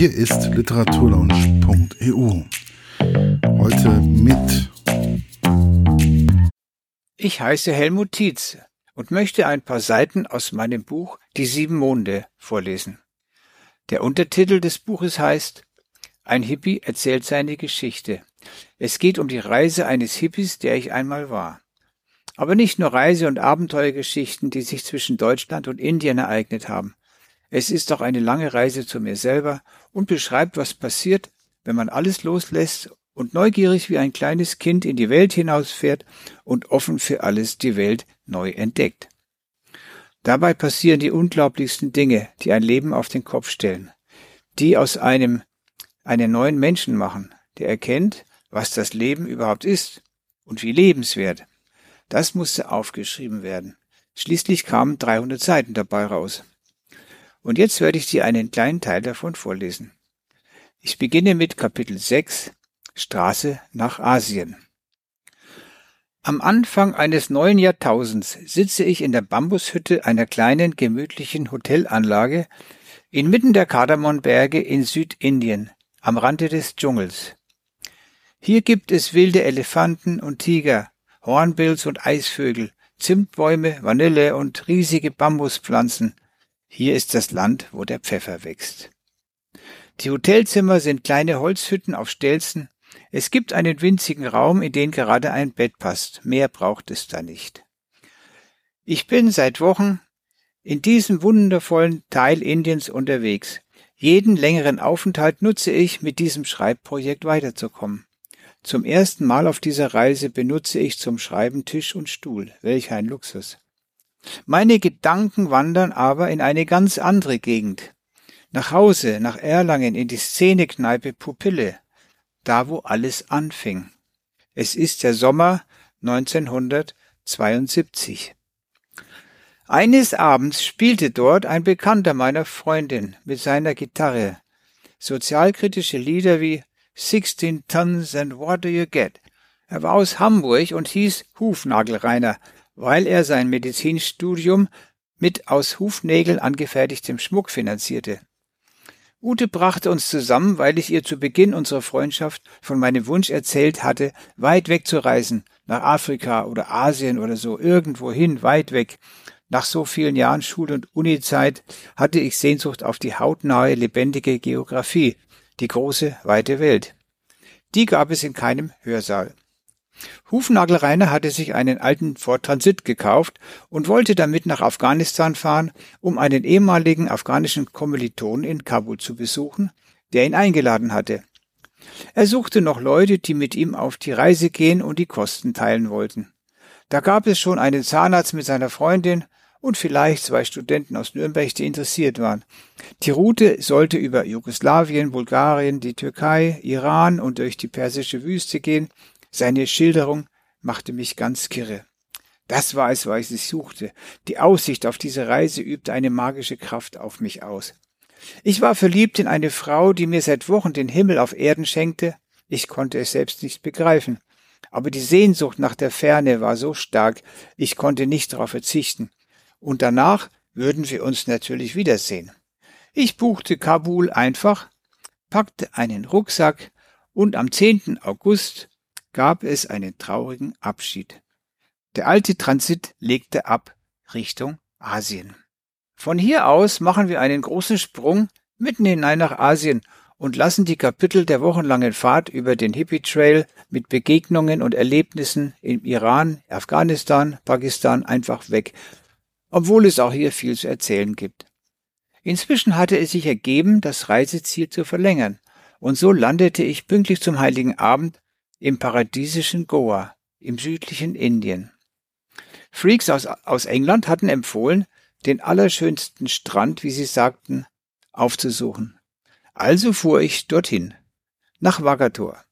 Hier ist literaturlaunch.eu. Heute mit. Ich heiße Helmut Tietz und möchte ein paar Seiten aus meinem Buch Die sieben Monde vorlesen. Der Untertitel des Buches heißt Ein Hippie erzählt seine Geschichte. Es geht um die Reise eines Hippies, der ich einmal war. Aber nicht nur Reise- und Abenteuergeschichten, die sich zwischen Deutschland und Indien ereignet haben. Es ist auch eine lange Reise zu mir selber und beschreibt, was passiert, wenn man alles loslässt und neugierig wie ein kleines Kind in die Welt hinausfährt und offen für alles die Welt neu entdeckt. Dabei passieren die unglaublichsten Dinge, die ein Leben auf den Kopf stellen, die aus einem einen neuen Menschen machen, der erkennt, was das Leben überhaupt ist und wie lebenswert. Das musste aufgeschrieben werden. Schließlich kamen 300 Seiten dabei raus. Und jetzt werde ich dir einen kleinen Teil davon vorlesen. Ich beginne mit Kapitel 6 Straße nach Asien. Am Anfang eines neuen Jahrtausends sitze ich in der Bambushütte einer kleinen gemütlichen Hotelanlage inmitten der Kardamonberge in Südindien, am Rande des Dschungels. Hier gibt es wilde Elefanten und Tiger, Hornbills und Eisvögel, Zimtbäume, Vanille und riesige Bambuspflanzen. Hier ist das Land, wo der Pfeffer wächst. Die Hotelzimmer sind kleine Holzhütten auf Stelzen, es gibt einen winzigen Raum, in den gerade ein Bett passt. Mehr braucht es da nicht. Ich bin seit Wochen in diesem wundervollen Teil Indiens unterwegs. Jeden längeren Aufenthalt nutze ich, mit diesem Schreibprojekt weiterzukommen. Zum ersten Mal auf dieser Reise benutze ich zum Schreiben Tisch und Stuhl. Welch ein Luxus. Meine Gedanken wandern aber in eine ganz andere Gegend. Nach Hause, nach Erlangen, in die Szenekneipe Pupille da wo alles anfing. Es ist der Sommer 1972. Eines Abends spielte dort ein Bekannter meiner Freundin mit seiner Gitarre sozialkritische Lieder wie Sixteen Tons and What Do You Get? Er war aus Hamburg und hieß Hufnagelreiner, weil er sein Medizinstudium mit aus Hufnägeln angefertigtem Schmuck finanzierte. Ute brachte uns zusammen, weil ich ihr zu Beginn unserer Freundschaft von meinem Wunsch erzählt hatte, weit weg zu reisen, nach Afrika oder Asien oder so, irgendwohin, weit weg. Nach so vielen Jahren Schul- und Unizeit hatte ich Sehnsucht auf die hautnahe, lebendige Geographie, die große, weite Welt. Die gab es in keinem Hörsaal. Hufnagelreiner hatte sich einen alten Ford Transit gekauft und wollte damit nach Afghanistan fahren, um einen ehemaligen afghanischen Kommilitonen in Kabul zu besuchen, der ihn eingeladen hatte. Er suchte noch Leute, die mit ihm auf die Reise gehen und die Kosten teilen wollten. Da gab es schon einen Zahnarzt mit seiner Freundin und vielleicht zwei Studenten aus Nürnberg, die interessiert waren. Die Route sollte über Jugoslawien, Bulgarien, die Türkei, Iran und durch die persische Wüste gehen, seine Schilderung machte mich ganz kirre. Das war es, was ich suchte. Die Aussicht auf diese Reise übte eine magische Kraft auf mich aus. Ich war verliebt in eine Frau, die mir seit Wochen den Himmel auf Erden schenkte. Ich konnte es selbst nicht begreifen. Aber die Sehnsucht nach der Ferne war so stark, ich konnte nicht darauf verzichten. Und danach würden wir uns natürlich wiedersehen. Ich buchte Kabul einfach, packte einen Rucksack und am 10. August gab es einen traurigen Abschied. Der alte Transit legte ab Richtung Asien. Von hier aus machen wir einen großen Sprung mitten hinein nach Asien und lassen die Kapitel der wochenlangen Fahrt über den Hippie Trail mit Begegnungen und Erlebnissen im Iran, Afghanistan, Pakistan einfach weg, obwohl es auch hier viel zu erzählen gibt. Inzwischen hatte es sich ergeben, das Reiseziel zu verlängern, und so landete ich pünktlich zum heiligen Abend im paradiesischen Goa im südlichen Indien. Freaks aus, aus England hatten empfohlen, den allerschönsten Strand, wie sie sagten, aufzusuchen. Also fuhr ich dorthin, nach Vagator.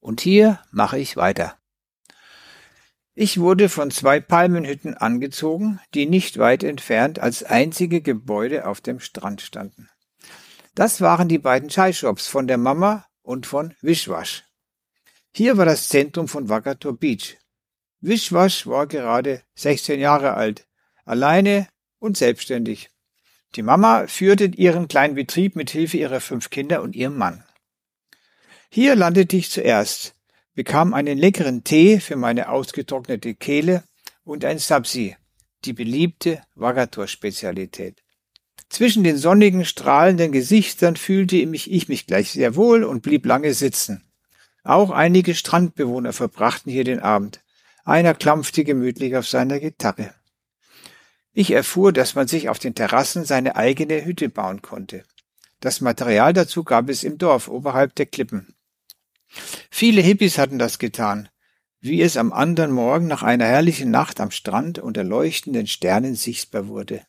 Und hier mache ich weiter. Ich wurde von zwei Palmenhütten angezogen, die nicht weit entfernt als einzige Gebäude auf dem Strand standen. Das waren die beiden Chai-Shops von der Mama und von Wishwash. Hier war das Zentrum von Vagator Beach. Wishwash war gerade 16 Jahre alt, alleine und selbstständig. Die Mama führte ihren kleinen Betrieb mit Hilfe ihrer fünf Kinder und ihrem Mann. Hier landete ich zuerst, bekam einen leckeren Tee für meine ausgetrocknete Kehle und ein Sabsi, die beliebte Vagator-Spezialität. Zwischen den sonnigen, strahlenden Gesichtern fühlte ich mich gleich sehr wohl und blieb lange sitzen. Auch einige Strandbewohner verbrachten hier den Abend. Einer klampfte gemütlich auf seiner Gitarre. Ich erfuhr, dass man sich auf den Terrassen seine eigene Hütte bauen konnte. Das Material dazu gab es im Dorf oberhalb der Klippen. Viele Hippies hatten das getan, wie es am anderen Morgen nach einer herrlichen Nacht am Strand unter leuchtenden Sternen sichtbar wurde.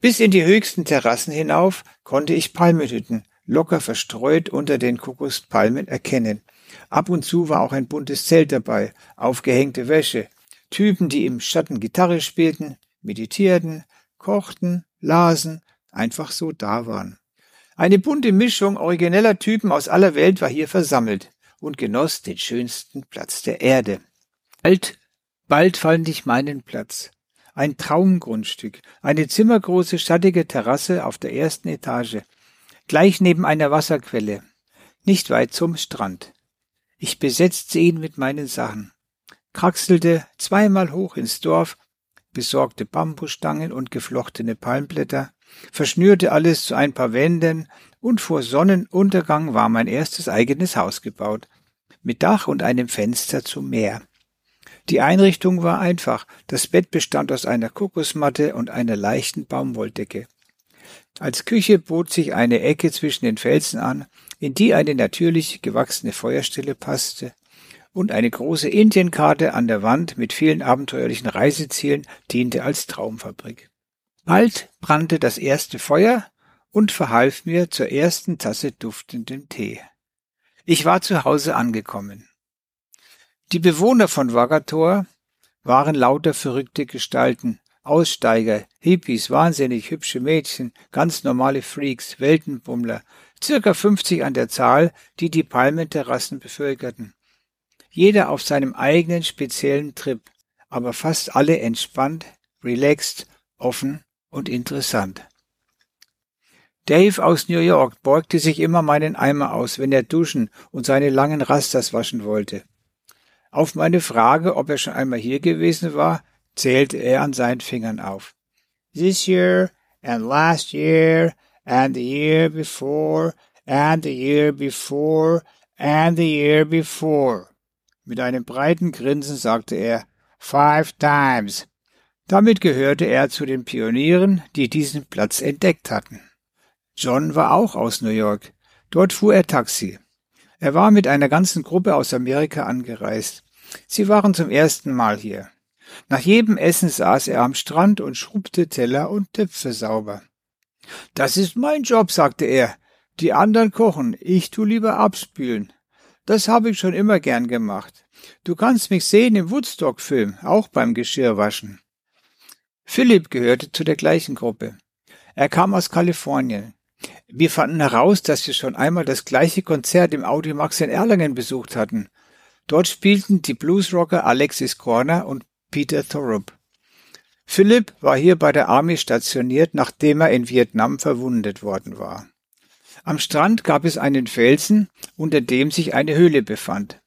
Bis in die höchsten Terrassen hinauf konnte ich Palmenhütten, locker verstreut unter den Kokospalmen erkennen. Ab und zu war auch ein buntes Zelt dabei, aufgehängte Wäsche, Typen, die im Schatten Gitarre spielten, meditierten, kochten, lasen, einfach so da waren. Eine bunte Mischung origineller Typen aus aller Welt war hier versammelt und genoss den schönsten Platz der Erde. Bald, bald fand ich meinen Platz. Ein Traumgrundstück, eine zimmergroße schattige Terrasse auf der ersten Etage, gleich neben einer Wasserquelle, nicht weit zum Strand. Ich besetzte ihn mit meinen Sachen, kraxelte zweimal hoch ins Dorf, besorgte Bambusstangen und geflochtene Palmblätter, verschnürte alles zu ein paar Wänden und vor Sonnenuntergang war mein erstes eigenes Haus gebaut, mit Dach und einem Fenster zum Meer. Die Einrichtung war einfach. Das Bett bestand aus einer Kokosmatte und einer leichten Baumwolldecke. Als Küche bot sich eine Ecke zwischen den Felsen an, in die eine natürlich gewachsene Feuerstelle passte, und eine große Indienkarte an der Wand mit vielen abenteuerlichen Reisezielen diente als Traumfabrik. Bald brannte das erste Feuer und verhalf mir zur ersten Tasse duftenden Tee. Ich war zu Hause angekommen. Die Bewohner von Wagator waren lauter verrückte Gestalten, Aussteiger, Hippies, wahnsinnig hübsche Mädchen, ganz normale Freaks, Weltenbummler, circa 50 an der Zahl, die die Palmenterrassen bevölkerten. Jeder auf seinem eigenen speziellen Trip, aber fast alle entspannt, relaxed, offen und interessant. Dave aus New York beugte sich immer meinen Eimer aus, wenn er duschen und seine langen Rastas waschen wollte. Auf meine Frage, ob er schon einmal hier gewesen war, zählte er an seinen Fingern auf. This year and last year and the year before and the year before and the year before. Mit einem breiten Grinsen sagte er Five times. Damit gehörte er zu den Pionieren, die diesen Platz entdeckt hatten. John war auch aus New York. Dort fuhr er Taxi. Er war mit einer ganzen Gruppe aus Amerika angereist. Sie waren zum ersten Mal hier. Nach jedem Essen saß er am Strand und schrubte Teller und Töpfe sauber. Das ist mein Job, sagte er. Die anderen kochen, ich tu lieber abspülen. Das habe ich schon immer gern gemacht. Du kannst mich sehen im Woodstock-Film, auch beim Geschirrwaschen. Philipp gehörte zu der gleichen Gruppe. Er kam aus Kalifornien. Wir fanden heraus, dass wir schon einmal das gleiche Konzert im Audimax in Erlangen besucht hatten. Dort spielten die Bluesrocker Alexis Corner und Peter Thorup. Philipp war hier bei der Army stationiert, nachdem er in Vietnam verwundet worden war. Am Strand gab es einen Felsen, unter dem sich eine Höhle befand.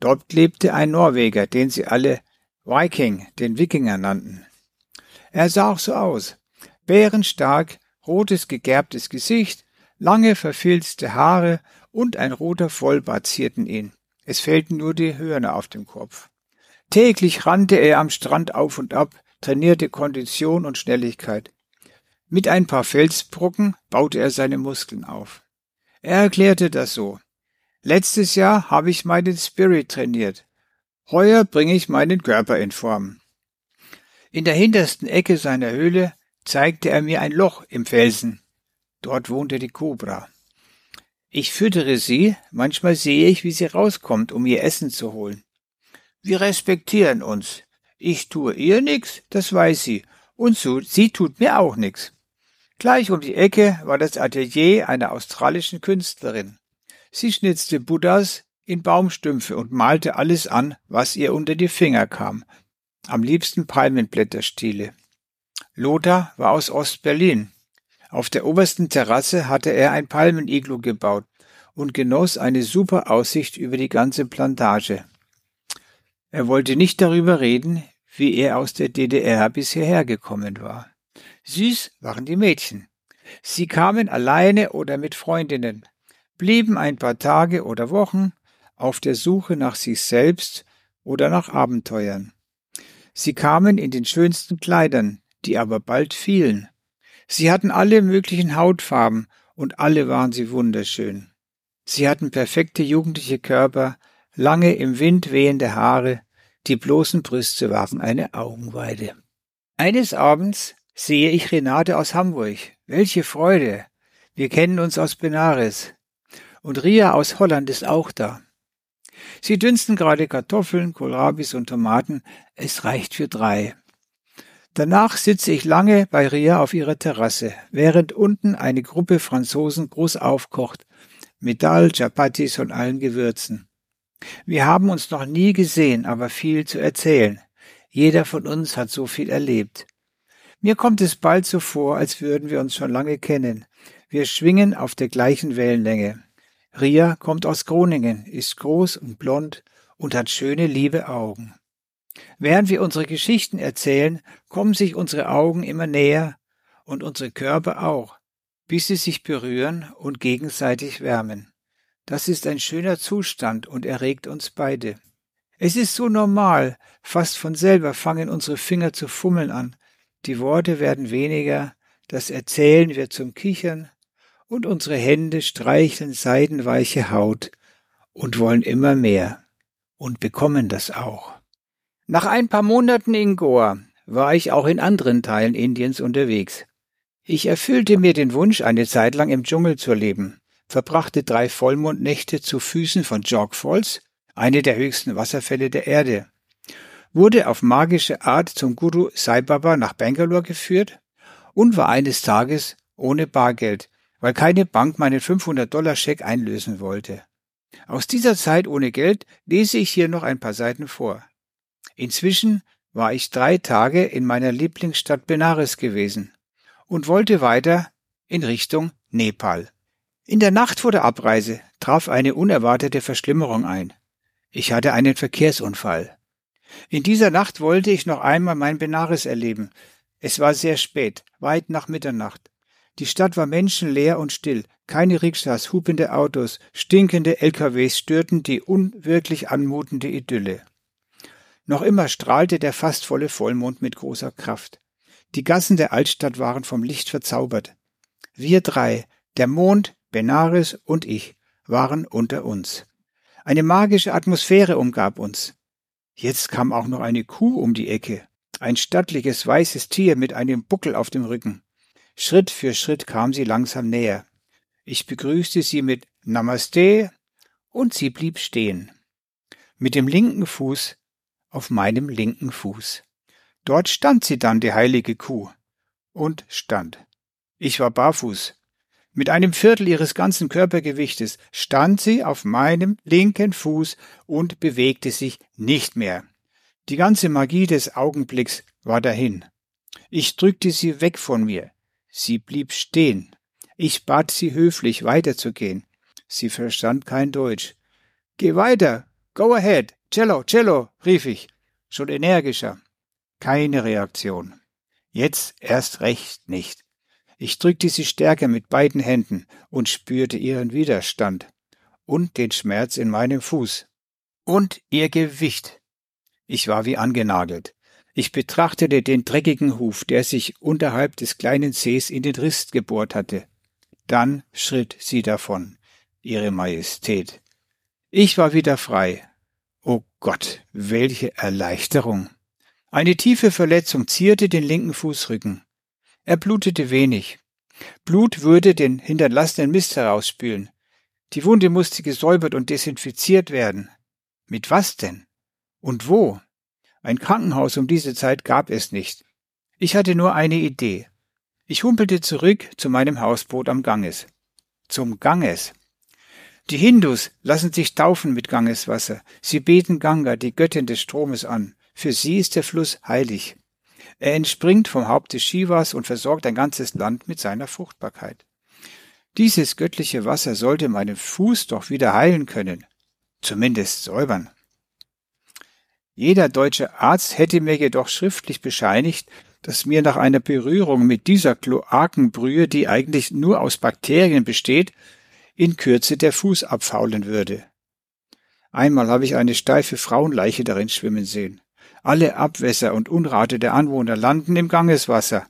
Dort lebte ein Norweger, den sie alle Viking, den Wikinger nannten. Er sah auch so aus. Bärenstark, rotes gegerbtes Gesicht, lange verfilzte Haare und ein roter Vollbart zierten ihn. Es fehlten nur die Hörner auf dem Kopf. Täglich rannte er am Strand auf und ab, trainierte Kondition und Schnelligkeit. Mit ein paar Felsbrocken baute er seine Muskeln auf. Er erklärte das so. Letztes Jahr habe ich meinen Spirit trainiert. Heuer bringe ich meinen Körper in Form. In der hintersten Ecke seiner Höhle zeigte er mir ein Loch im Felsen. Dort wohnte die Kobra. Ich füttere sie, manchmal sehe ich, wie sie rauskommt, um ihr Essen zu holen. Wir respektieren uns. Ich tue ihr nix, das weiß sie, und so, sie tut mir auch nix. Gleich um die Ecke war das Atelier einer australischen Künstlerin. Sie schnitzte Buddhas in Baumstümpfe und malte alles an, was ihr unter die Finger kam. Am liebsten Palmenblätterstiele. Lothar war aus Ost-Berlin. Auf der obersten Terrasse hatte er ein Palmeniglu gebaut und genoss eine super Aussicht über die ganze Plantage. Er wollte nicht darüber reden, wie er aus der DDR bisher hergekommen war. Süß waren die Mädchen. Sie kamen alleine oder mit Freundinnen, blieben ein paar Tage oder Wochen auf der Suche nach sich selbst oder nach Abenteuern. Sie kamen in den schönsten Kleidern, die aber bald fielen. Sie hatten alle möglichen Hautfarben und alle waren sie wunderschön. Sie hatten perfekte jugendliche Körper, lange im Wind wehende Haare, die bloßen Brüste waren eine Augenweide. Eines Abends sehe ich Renate aus Hamburg. Welche Freude! Wir kennen uns aus Benares. Und Ria aus Holland ist auch da. Sie dünsten gerade Kartoffeln, Kohlrabis und Tomaten. Es reicht für drei. Danach sitze ich lange bei Ria auf ihrer Terrasse, während unten eine Gruppe Franzosen groß aufkocht, mit Dal, Chapatis und allen Gewürzen. Wir haben uns noch nie gesehen, aber viel zu erzählen. Jeder von uns hat so viel erlebt. Mir kommt es bald so vor, als würden wir uns schon lange kennen. Wir schwingen auf der gleichen Wellenlänge. Ria kommt aus Groningen, ist groß und blond und hat schöne, liebe Augen. Während wir unsere Geschichten erzählen, kommen sich unsere Augen immer näher und unsere Körper auch, bis sie sich berühren und gegenseitig wärmen. Das ist ein schöner Zustand und erregt uns beide. Es ist so normal, fast von selber fangen unsere Finger zu fummeln an, die Worte werden weniger, das Erzählen wird zum Kichern, und unsere Hände streicheln seidenweiche Haut und wollen immer mehr und bekommen das auch. Nach ein paar Monaten in Goa war ich auch in anderen Teilen Indiens unterwegs. Ich erfüllte mir den Wunsch, eine Zeit lang im Dschungel zu leben verbrachte drei Vollmondnächte zu Füßen von Jog Falls, eine der höchsten Wasserfälle der Erde, wurde auf magische Art zum Guru Sai Baba nach Bangalore geführt und war eines Tages ohne Bargeld, weil keine Bank meinen 500-Dollar-Scheck einlösen wollte. Aus dieser Zeit ohne Geld lese ich hier noch ein paar Seiten vor. Inzwischen war ich drei Tage in meiner Lieblingsstadt Benares gewesen und wollte weiter in Richtung Nepal. In der Nacht vor der Abreise traf eine unerwartete Verschlimmerung ein. Ich hatte einen Verkehrsunfall. In dieser Nacht wollte ich noch einmal mein Benares erleben. Es war sehr spät, weit nach Mitternacht. Die Stadt war menschenleer und still. Keine Rikschas, hupende Autos, stinkende LKWs störten die unwirklich anmutende Idylle. Noch immer strahlte der fast volle Vollmond mit großer Kraft. Die Gassen der Altstadt waren vom Licht verzaubert. Wir drei, der Mond, Benares und ich waren unter uns. Eine magische Atmosphäre umgab uns. Jetzt kam auch noch eine Kuh um die Ecke, ein stattliches weißes Tier mit einem Buckel auf dem Rücken. Schritt für Schritt kam sie langsam näher. Ich begrüßte sie mit Namaste und sie blieb stehen. Mit dem linken Fuß auf meinem linken Fuß. Dort stand sie dann, die heilige Kuh. Und stand. Ich war barfuß. Mit einem Viertel ihres ganzen Körpergewichtes stand sie auf meinem linken Fuß und bewegte sich nicht mehr. Die ganze Magie des Augenblicks war dahin. Ich drückte sie weg von mir. Sie blieb stehen. Ich bat sie höflich weiterzugehen. Sie verstand kein Deutsch. Geh weiter. Go ahead. Cello, cello, rief ich. Schon energischer. Keine Reaktion. Jetzt erst recht nicht. Ich drückte sie stärker mit beiden Händen und spürte ihren Widerstand und den Schmerz in meinem Fuß und ihr Gewicht. Ich war wie angenagelt. Ich betrachtete den dreckigen Huf, der sich unterhalb des kleinen Sees in den Riss gebohrt hatte. Dann schritt sie davon, Ihre Majestät. Ich war wieder frei. O oh Gott, welche Erleichterung. Eine tiefe Verletzung zierte den linken Fußrücken. Er blutete wenig. Blut würde den hinterlassenen Mist herausspülen. Die Wunde musste gesäubert und desinfiziert werden. Mit was denn? Und wo? Ein Krankenhaus um diese Zeit gab es nicht. Ich hatte nur eine Idee. Ich humpelte zurück zu meinem Hausboot am Ganges. Zum Ganges. Die Hindus lassen sich taufen mit Gangeswasser. Sie beten Ganga, die Göttin des Stromes, an. Für sie ist der Fluss heilig. Er entspringt vom Haupt des Shivas und versorgt ein ganzes Land mit seiner Fruchtbarkeit. Dieses göttliche Wasser sollte meinen Fuß doch wieder heilen können, zumindest säubern. Jeder deutsche Arzt hätte mir jedoch schriftlich bescheinigt, dass mir nach einer Berührung mit dieser Kloakenbrühe, die eigentlich nur aus Bakterien besteht, in Kürze der Fuß abfaulen würde. Einmal habe ich eine steife Frauenleiche darin schwimmen sehen. Alle Abwässer und Unrate der Anwohner landen im Gangeswasser.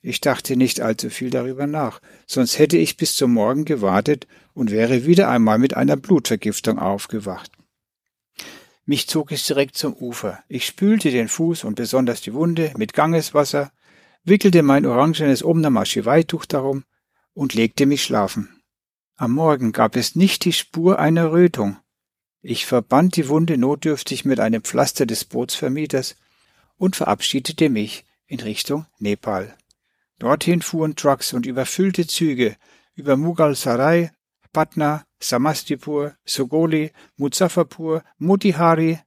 Ich dachte nicht allzu viel darüber nach, sonst hätte ich bis zum Morgen gewartet und wäre wieder einmal mit einer Blutvergiftung aufgewacht. Mich zog es direkt zum Ufer. Ich spülte den Fuß und besonders die Wunde mit Gangeswasser, wickelte mein orangenes Om Namah Tuch darum und legte mich schlafen. Am Morgen gab es nicht die Spur einer Rötung. Ich verband die Wunde notdürftig mit einem Pflaster des Bootsvermieters und verabschiedete mich in Richtung Nepal. Dorthin fuhren Trucks und überfüllte Züge über Mughal Sarai, Patna, Samastipur, Sogoli, Muzaffarpur, Motihari,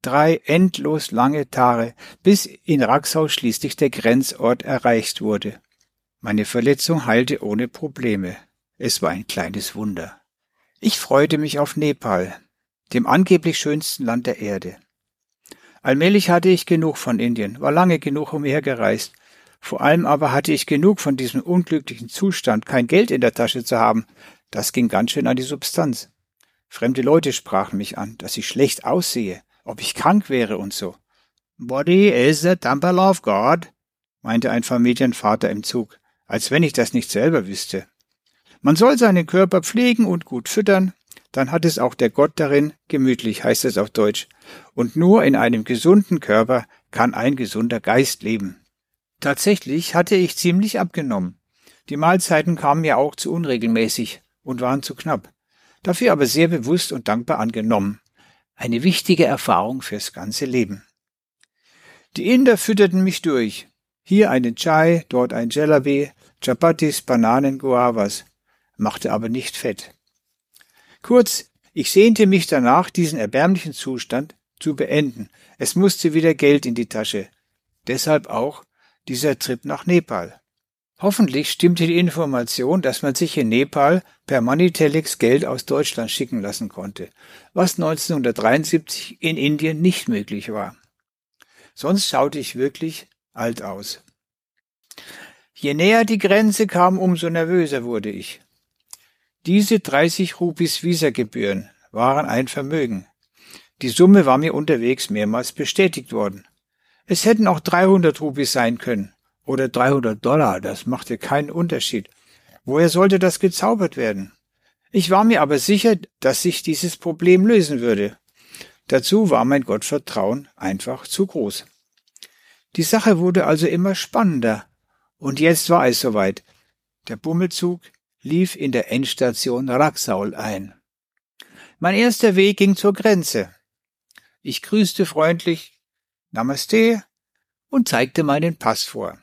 drei endlos lange Tage, bis in Raxau schließlich der Grenzort erreicht wurde. Meine Verletzung heilte ohne Probleme. Es war ein kleines Wunder. Ich freute mich auf Nepal, dem angeblich schönsten Land der Erde. Allmählich hatte ich genug von Indien, war lange genug umhergereist. Vor allem aber hatte ich genug von diesem unglücklichen Zustand, kein Geld in der Tasche zu haben, das ging ganz schön an die Substanz. Fremde Leute sprachen mich an, dass ich schlecht aussehe, ob ich krank wäre und so. Body is the temple of God, meinte ein Familienvater im Zug, als wenn ich das nicht selber wüsste. Man soll seinen Körper pflegen und gut füttern, dann hat es auch der Gott darin, gemütlich heißt es auf Deutsch, und nur in einem gesunden Körper kann ein gesunder Geist leben. Tatsächlich hatte ich ziemlich abgenommen. Die Mahlzeiten kamen mir auch zu unregelmäßig, und waren zu knapp, dafür aber sehr bewusst und dankbar angenommen. Eine wichtige Erfahrung fürs ganze Leben. Die Inder fütterten mich durch. Hier einen Chai, dort ein Jalabi, Chapatis, Bananen, Guavas, machte aber nicht fett. Kurz, ich sehnte mich danach, diesen erbärmlichen Zustand zu beenden. Es musste wieder Geld in die Tasche. Deshalb auch dieser Trip nach Nepal. Hoffentlich stimmte die Information, dass man sich in Nepal per Moneytelex Geld aus Deutschland schicken lassen konnte, was 1973 in Indien nicht möglich war. Sonst schaute ich wirklich alt aus. Je näher die Grenze kam, umso nervöser wurde ich. Diese 30 Rupis Visagebühren waren ein Vermögen. Die Summe war mir unterwegs mehrmals bestätigt worden. Es hätten auch 300 Rupis sein können oder 300 Dollar, das machte keinen Unterschied. Woher sollte das gezaubert werden? Ich war mir aber sicher, dass sich dieses Problem lösen würde. Dazu war mein Gottvertrauen einfach zu groß. Die Sache wurde also immer spannender. Und jetzt war es soweit. Der Bummelzug lief in der Endstation Raxaul ein. Mein erster Weg ging zur Grenze. Ich grüßte freundlich Namaste und zeigte meinen Pass vor.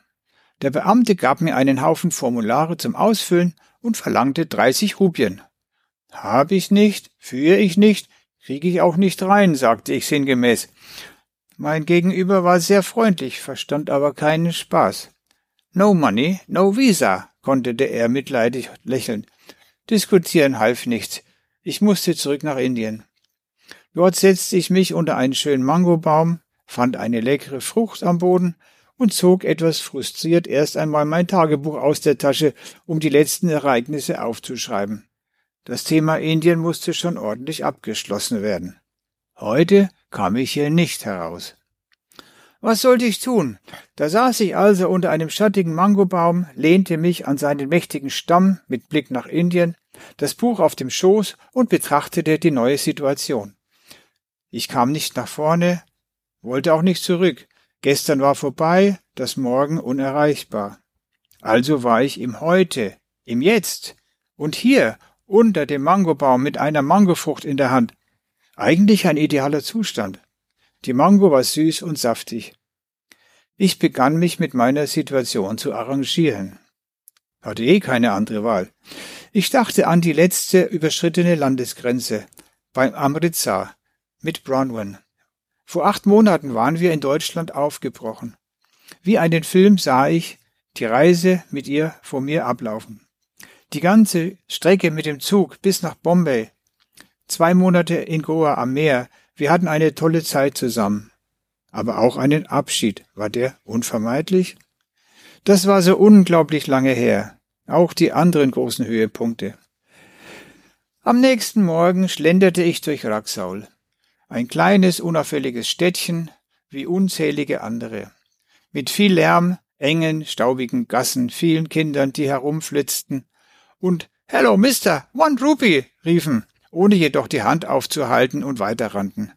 Der Beamte gab mir einen Haufen Formulare zum Ausfüllen und verlangte 30 Rupien. Hab ich nicht, führe ich nicht, kriege ich auch nicht rein, sagte ich sinngemäß. Mein Gegenüber war sehr freundlich, verstand aber keinen Spaß. No money, no visa, konnte er mitleidig lächeln. Diskutieren half nichts. Ich musste zurück nach Indien. Dort setzte ich mich unter einen schönen Mangobaum, fand eine leckere Frucht am Boden und zog etwas frustriert erst einmal mein Tagebuch aus der Tasche, um die letzten Ereignisse aufzuschreiben. Das Thema Indien musste schon ordentlich abgeschlossen werden. Heute kam ich hier nicht heraus. Was sollte ich tun? Da saß ich also unter einem schattigen Mangobaum, lehnte mich an seinen mächtigen Stamm mit Blick nach Indien, das Buch auf dem Schoß und betrachtete die neue Situation. Ich kam nicht nach vorne, wollte auch nicht zurück, Gestern war vorbei, das Morgen unerreichbar. Also war ich im Heute, im Jetzt und hier unter dem Mangobaum mit einer Mangofrucht in der Hand. Eigentlich ein idealer Zustand. Die Mango war süß und saftig. Ich begann mich mit meiner Situation zu arrangieren. Hatte eh keine andere Wahl. Ich dachte an die letzte überschrittene Landesgrenze beim Amritsar mit Bronwyn. Vor acht Monaten waren wir in Deutschland aufgebrochen. Wie einen Film sah ich die Reise mit ihr vor mir ablaufen. Die ganze Strecke mit dem Zug bis nach Bombay. Zwei Monate in Goa am Meer. Wir hatten eine tolle Zeit zusammen. Aber auch einen Abschied. War der unvermeidlich? Das war so unglaublich lange her. Auch die anderen großen Höhepunkte. Am nächsten Morgen schlenderte ich durch Raxaul. Ein kleines, unauffälliges Städtchen, wie unzählige andere. Mit viel Lärm, engen, staubigen Gassen, vielen Kindern, die herumflitzten und Hello, Mister, one rupee, riefen, ohne jedoch die Hand aufzuhalten und weiterrannten.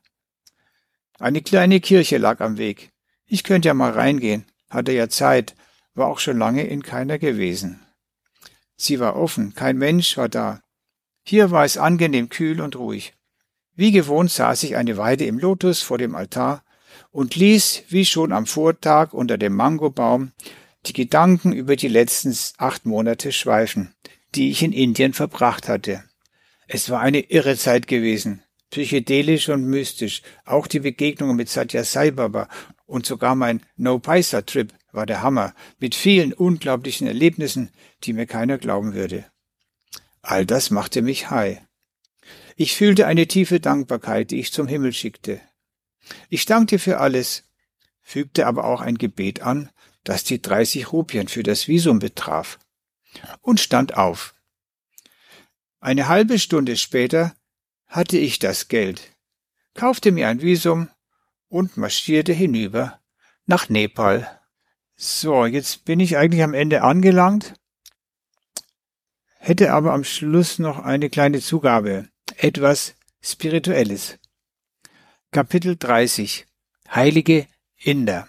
Eine kleine Kirche lag am Weg. Ich könnte ja mal reingehen, hatte ja Zeit, war auch schon lange in keiner gewesen. Sie war offen, kein Mensch war da. Hier war es angenehm kühl und ruhig. Wie gewohnt saß ich eine Weile im Lotus vor dem Altar und ließ, wie schon am Vortag unter dem Mangobaum, die Gedanken über die letzten acht Monate schweifen, die ich in Indien verbracht hatte. Es war eine irre Zeit gewesen, psychedelisch und mystisch, auch die Begegnungen mit Satya Sai Baba und sogar mein No-Paisa-Trip war der Hammer, mit vielen unglaublichen Erlebnissen, die mir keiner glauben würde. All das machte mich high. Ich fühlte eine tiefe Dankbarkeit, die ich zum Himmel schickte. Ich dankte für alles, fügte aber auch ein Gebet an, das die 30 Rupien für das Visum betraf, und stand auf. Eine halbe Stunde später hatte ich das Geld, kaufte mir ein Visum und marschierte hinüber nach Nepal. So, jetzt bin ich eigentlich am Ende angelangt, hätte aber am Schluss noch eine kleine Zugabe, etwas Spirituelles. Kapitel 30 Heilige Inder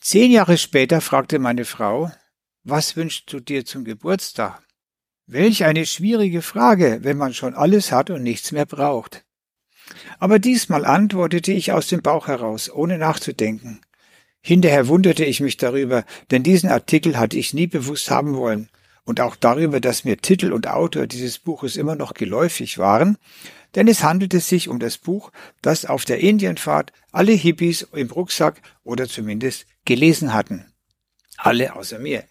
Zehn Jahre später fragte meine Frau, was wünschst du dir zum Geburtstag? Welch eine schwierige Frage, wenn man schon alles hat und nichts mehr braucht. Aber diesmal antwortete ich aus dem Bauch heraus, ohne nachzudenken. Hinterher wunderte ich mich darüber, denn diesen Artikel hatte ich nie bewusst haben wollen und auch darüber, dass mir Titel und Autor dieses Buches immer noch geläufig waren, denn es handelte sich um das Buch, das auf der Indienfahrt alle Hippies im Rucksack oder zumindest gelesen hatten. Alle außer mir.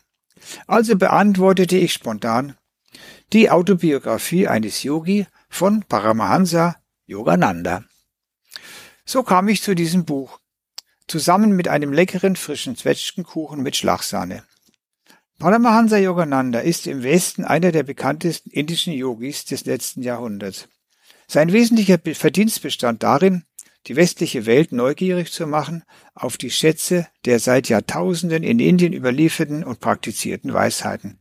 Also beantwortete ich spontan die Autobiografie eines Yogi von Paramahansa Yogananda. So kam ich zu diesem Buch, zusammen mit einem leckeren frischen Zwetschgenkuchen mit Schlagsahne. Paramahansa Yogananda ist im Westen einer der bekanntesten indischen Yogis des letzten Jahrhunderts. Sein wesentlicher Verdienst bestand darin, die westliche Welt neugierig zu machen auf die Schätze der seit Jahrtausenden in Indien überlieferten und praktizierten Weisheiten.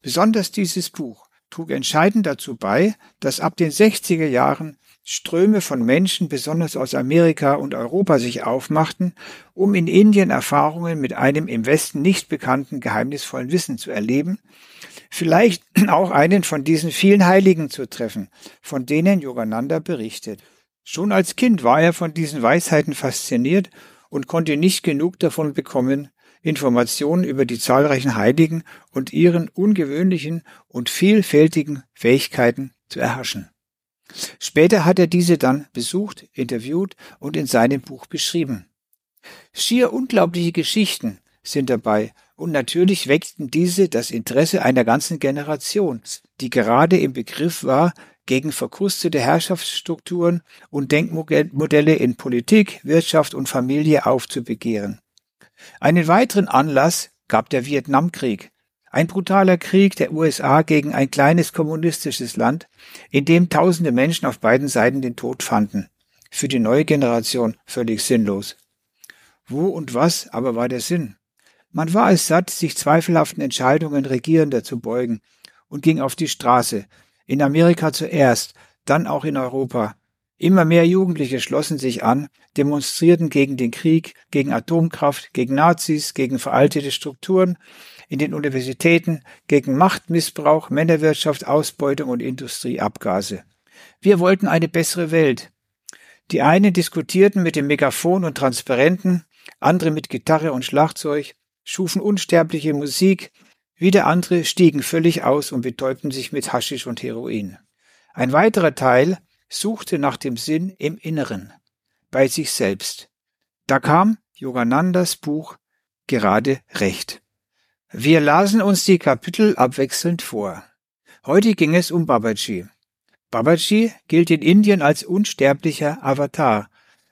Besonders dieses Buch trug entscheidend dazu bei, dass ab den 60er Jahren Ströme von Menschen, besonders aus Amerika und Europa, sich aufmachten, um in Indien Erfahrungen mit einem im Westen nicht bekannten geheimnisvollen Wissen zu erleben, vielleicht auch einen von diesen vielen Heiligen zu treffen, von denen Yogananda berichtet. Schon als Kind war er von diesen Weisheiten fasziniert und konnte nicht genug davon bekommen, Informationen über die zahlreichen Heiligen und ihren ungewöhnlichen und vielfältigen Fähigkeiten zu erhaschen. Später hat er diese dann besucht, interviewt und in seinem Buch beschrieben. Schier unglaubliche Geschichten sind dabei und natürlich weckten diese das Interesse einer ganzen Generation, die gerade im Begriff war, gegen verkrustete Herrschaftsstrukturen und Denkmodelle in Politik, Wirtschaft und Familie aufzubegehren. Einen weiteren Anlass gab der Vietnamkrieg, ein brutaler Krieg der USA gegen ein kleines kommunistisches Land, in dem tausende Menschen auf beiden Seiten den Tod fanden. Für die neue Generation völlig sinnlos. Wo und was aber war der Sinn? Man war es satt, sich zweifelhaften Entscheidungen Regierender zu beugen und ging auf die Straße. In Amerika zuerst, dann auch in Europa. Immer mehr Jugendliche schlossen sich an, demonstrierten gegen den Krieg, gegen Atomkraft, gegen Nazis, gegen veraltete Strukturen in den Universitäten gegen Machtmissbrauch, Männerwirtschaft, Ausbeutung und Industrieabgase. Wir wollten eine bessere Welt. Die einen diskutierten mit dem Megafon und Transparenten, andere mit Gitarre und Schlagzeug, schufen unsterbliche Musik, wieder andere stiegen völlig aus und betäubten sich mit Haschisch und Heroin. Ein weiterer Teil suchte nach dem Sinn im Inneren, bei sich selbst. Da kam Yoganandas Buch gerade recht. Wir lasen uns die Kapitel abwechselnd vor. Heute ging es um Babaji. Babaji gilt in Indien als unsterblicher Avatar,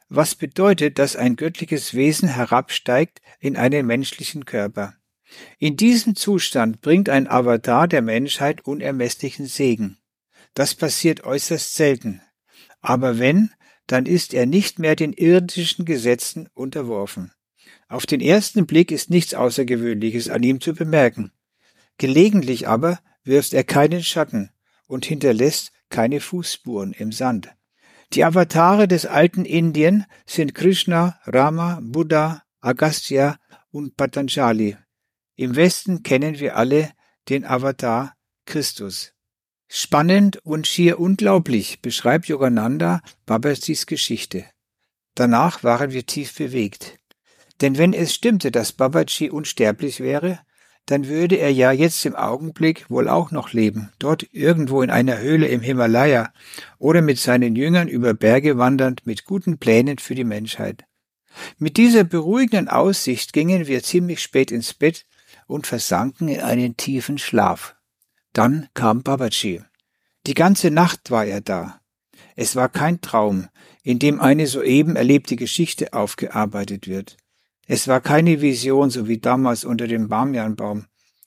was bedeutet, dass ein göttliches Wesen herabsteigt in einen menschlichen Körper. In diesem Zustand bringt ein Avatar der Menschheit unermesslichen Segen. Das passiert äußerst selten. Aber wenn, dann ist er nicht mehr den irdischen Gesetzen unterworfen. Auf den ersten Blick ist nichts Außergewöhnliches an ihm zu bemerken. Gelegentlich aber wirft er keinen Schatten und hinterlässt keine Fußspuren im Sand. Die Avatare des alten Indien sind Krishna, Rama, Buddha, Agastya und Patanjali. Im Westen kennen wir alle den Avatar Christus. Spannend und schier unglaublich beschreibt Yogananda Babajis Geschichte. Danach waren wir tief bewegt. Denn wenn es stimmte, dass Babaji unsterblich wäre, dann würde er ja jetzt im Augenblick wohl auch noch leben, dort irgendwo in einer Höhle im Himalaya oder mit seinen Jüngern über Berge wandernd mit guten Plänen für die Menschheit. Mit dieser beruhigenden Aussicht gingen wir ziemlich spät ins Bett und versanken in einen tiefen Schlaf. Dann kam Babaji. Die ganze Nacht war er da. Es war kein Traum, in dem eine soeben erlebte Geschichte aufgearbeitet wird. Es war keine Vision, so wie damals unter dem Bamianbaum,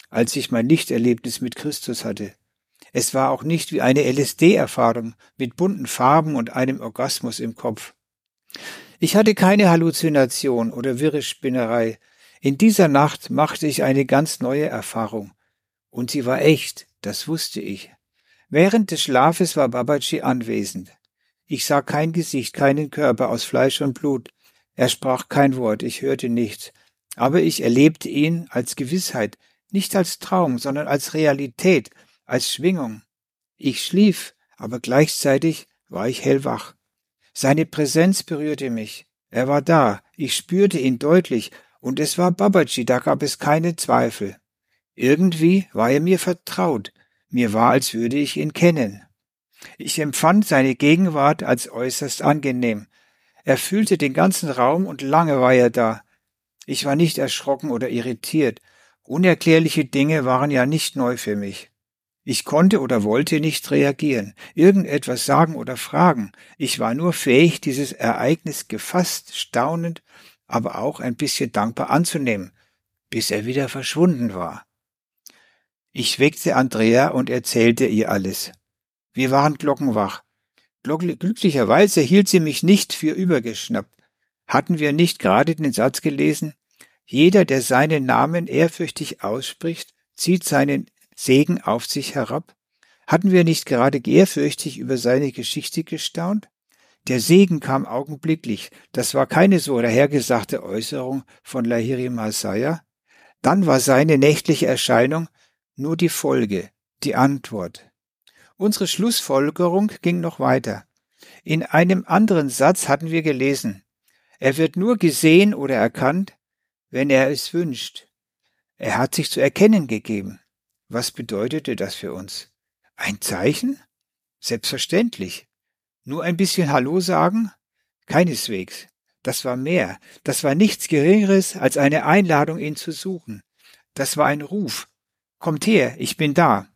als ich mein Lichterlebnis mit Christus hatte. Es war auch nicht wie eine LSD-Erfahrung mit bunten Farben und einem Orgasmus im Kopf. Ich hatte keine Halluzination oder wirre Spinnerei. In dieser Nacht machte ich eine ganz neue Erfahrung. Und sie war echt, das wusste ich. Während des Schlafes war Babaji anwesend. Ich sah kein Gesicht, keinen Körper aus Fleisch und Blut, er sprach kein Wort, ich hörte nichts, aber ich erlebte ihn als Gewissheit, nicht als Traum, sondern als Realität, als Schwingung. Ich schlief, aber gleichzeitig war ich hellwach. Seine Präsenz berührte mich. Er war da, ich spürte ihn deutlich, und es war Babaji, da gab es keine Zweifel. Irgendwie war er mir vertraut, mir war, als würde ich ihn kennen. Ich empfand seine Gegenwart als äußerst angenehm, er fühlte den ganzen Raum und lange war er da. Ich war nicht erschrocken oder irritiert. Unerklärliche Dinge waren ja nicht neu für mich. Ich konnte oder wollte nicht reagieren, irgendetwas sagen oder fragen. Ich war nur fähig, dieses Ereignis gefasst, staunend, aber auch ein bisschen dankbar anzunehmen, bis er wieder verschwunden war. Ich weckte Andrea und erzählte ihr alles. Wir waren glockenwach. Glücklicherweise hielt sie mich nicht für übergeschnappt. Hatten wir nicht gerade den Satz gelesen? Jeder, der seinen Namen ehrfürchtig ausspricht, zieht seinen Segen auf sich herab? Hatten wir nicht gerade ehrfürchtig über seine Geschichte gestaunt? Der Segen kam augenblicklich. Das war keine so dahergesagte Äußerung von Lahiri Masaya. Dann war seine nächtliche Erscheinung nur die Folge, die Antwort. Unsere Schlussfolgerung ging noch weiter. In einem anderen Satz hatten wir gelesen, er wird nur gesehen oder erkannt, wenn er es wünscht. Er hat sich zu erkennen gegeben. Was bedeutete das für uns? Ein Zeichen? Selbstverständlich. Nur ein bisschen Hallo sagen? Keineswegs. Das war mehr. Das war nichts Geringeres als eine Einladung, ihn zu suchen. Das war ein Ruf. Kommt her, ich bin da.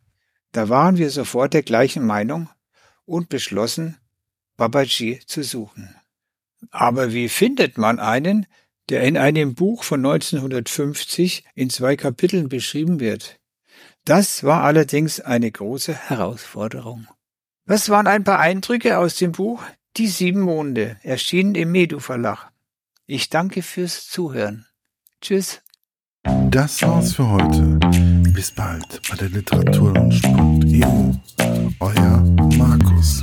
Da waren wir sofort der gleichen Meinung und beschlossen, Babaji zu suchen. Aber wie findet man einen, der in einem Buch von 1950 in zwei Kapiteln beschrieben wird? Das war allerdings eine große Herausforderung. Das waren ein paar Eindrücke aus dem Buch Die sieben Monde, erschienen im Medu Verlag. Ich danke fürs Zuhören. Tschüss. Das war's für heute. Bis bald bei der Literaturlunch.eu. Euer Markus.